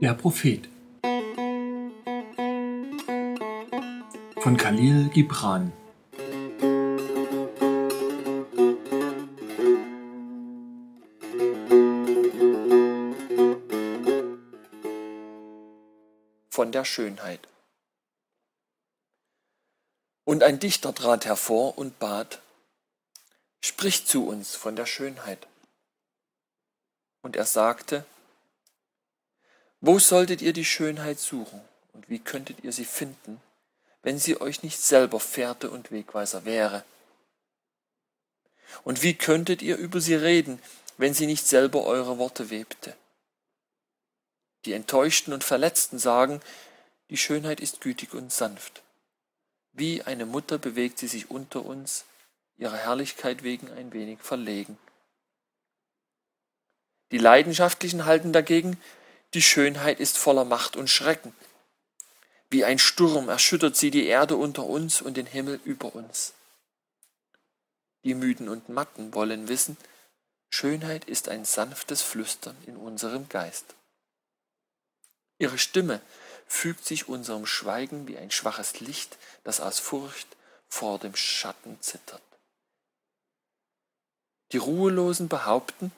Der Prophet. Von Khalil Gibran. Von der Schönheit. Und ein Dichter trat hervor und bat, Sprich zu uns von der Schönheit. Und er sagte, wo solltet ihr die Schönheit suchen und wie könntet ihr sie finden, wenn sie euch nicht selber Fährte und Wegweiser wäre? Und wie könntet ihr über sie reden, wenn sie nicht selber eure Worte webte? Die Enttäuschten und Verletzten sagen, die Schönheit ist gütig und sanft. Wie eine Mutter bewegt sie sich unter uns, ihrer Herrlichkeit wegen ein wenig verlegen. Die Leidenschaftlichen halten dagegen, die Schönheit ist voller Macht und Schrecken. Wie ein Sturm erschüttert sie die Erde unter uns und den Himmel über uns. Die Müden und Matten wollen wissen, Schönheit ist ein sanftes Flüstern in unserem Geist. Ihre Stimme fügt sich unserem Schweigen wie ein schwaches Licht, das aus Furcht vor dem Schatten zittert. Die Ruhelosen behaupten,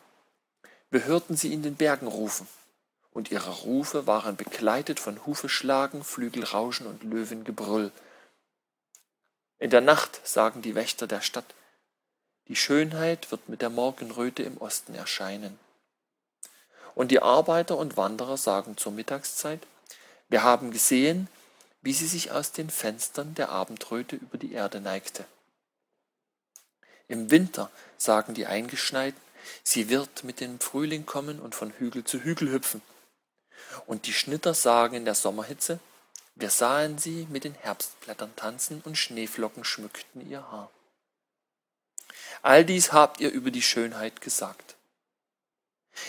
wir hörten sie in den Bergen rufen und ihre Rufe waren begleitet von Hufeschlagen, Flügelrauschen und Löwengebrüll. In der Nacht sagen die Wächter der Stadt, die Schönheit wird mit der Morgenröte im Osten erscheinen. Und die Arbeiter und Wanderer sagen zur Mittagszeit, wir haben gesehen, wie sie sich aus den Fenstern der Abendröte über die Erde neigte. Im Winter sagen die Eingeschneiten, sie wird mit dem Frühling kommen und von Hügel zu Hügel hüpfen. Und die Schnitter sagen in der Sommerhitze, wir sahen sie mit den Herbstblättern tanzen und Schneeflocken schmückten ihr Haar. All dies habt ihr über die Schönheit gesagt.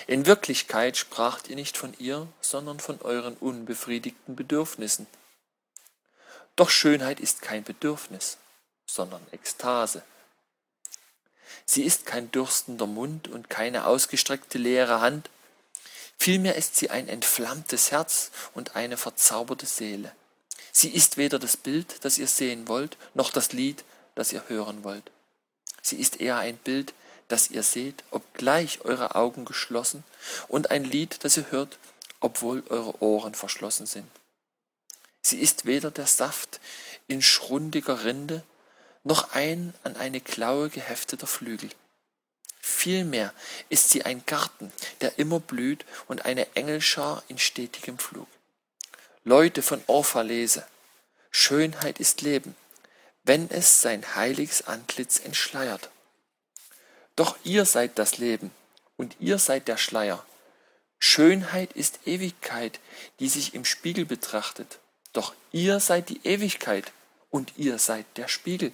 In Wirklichkeit spracht ihr nicht von ihr, sondern von euren unbefriedigten Bedürfnissen. Doch Schönheit ist kein Bedürfnis, sondern Ekstase. Sie ist kein dürstender Mund und keine ausgestreckte leere Hand, Vielmehr ist sie ein entflammtes Herz und eine verzauberte Seele. Sie ist weder das Bild, das ihr sehen wollt, noch das Lied, das ihr hören wollt. Sie ist eher ein Bild, das ihr seht, obgleich eure Augen geschlossen, und ein Lied, das ihr hört, obwohl eure Ohren verschlossen sind. Sie ist weder der Saft in schrundiger Rinde, noch ein an eine Klaue gehefteter Flügel. Vielmehr ist sie ein Garten, der immer blüht und eine Engelschar in stetigem Flug. Leute von Orphalese, Schönheit ist Leben, wenn es sein heiliges Antlitz entschleiert. Doch ihr seid das Leben und ihr seid der Schleier. Schönheit ist Ewigkeit, die sich im Spiegel betrachtet. Doch ihr seid die Ewigkeit und ihr seid der Spiegel.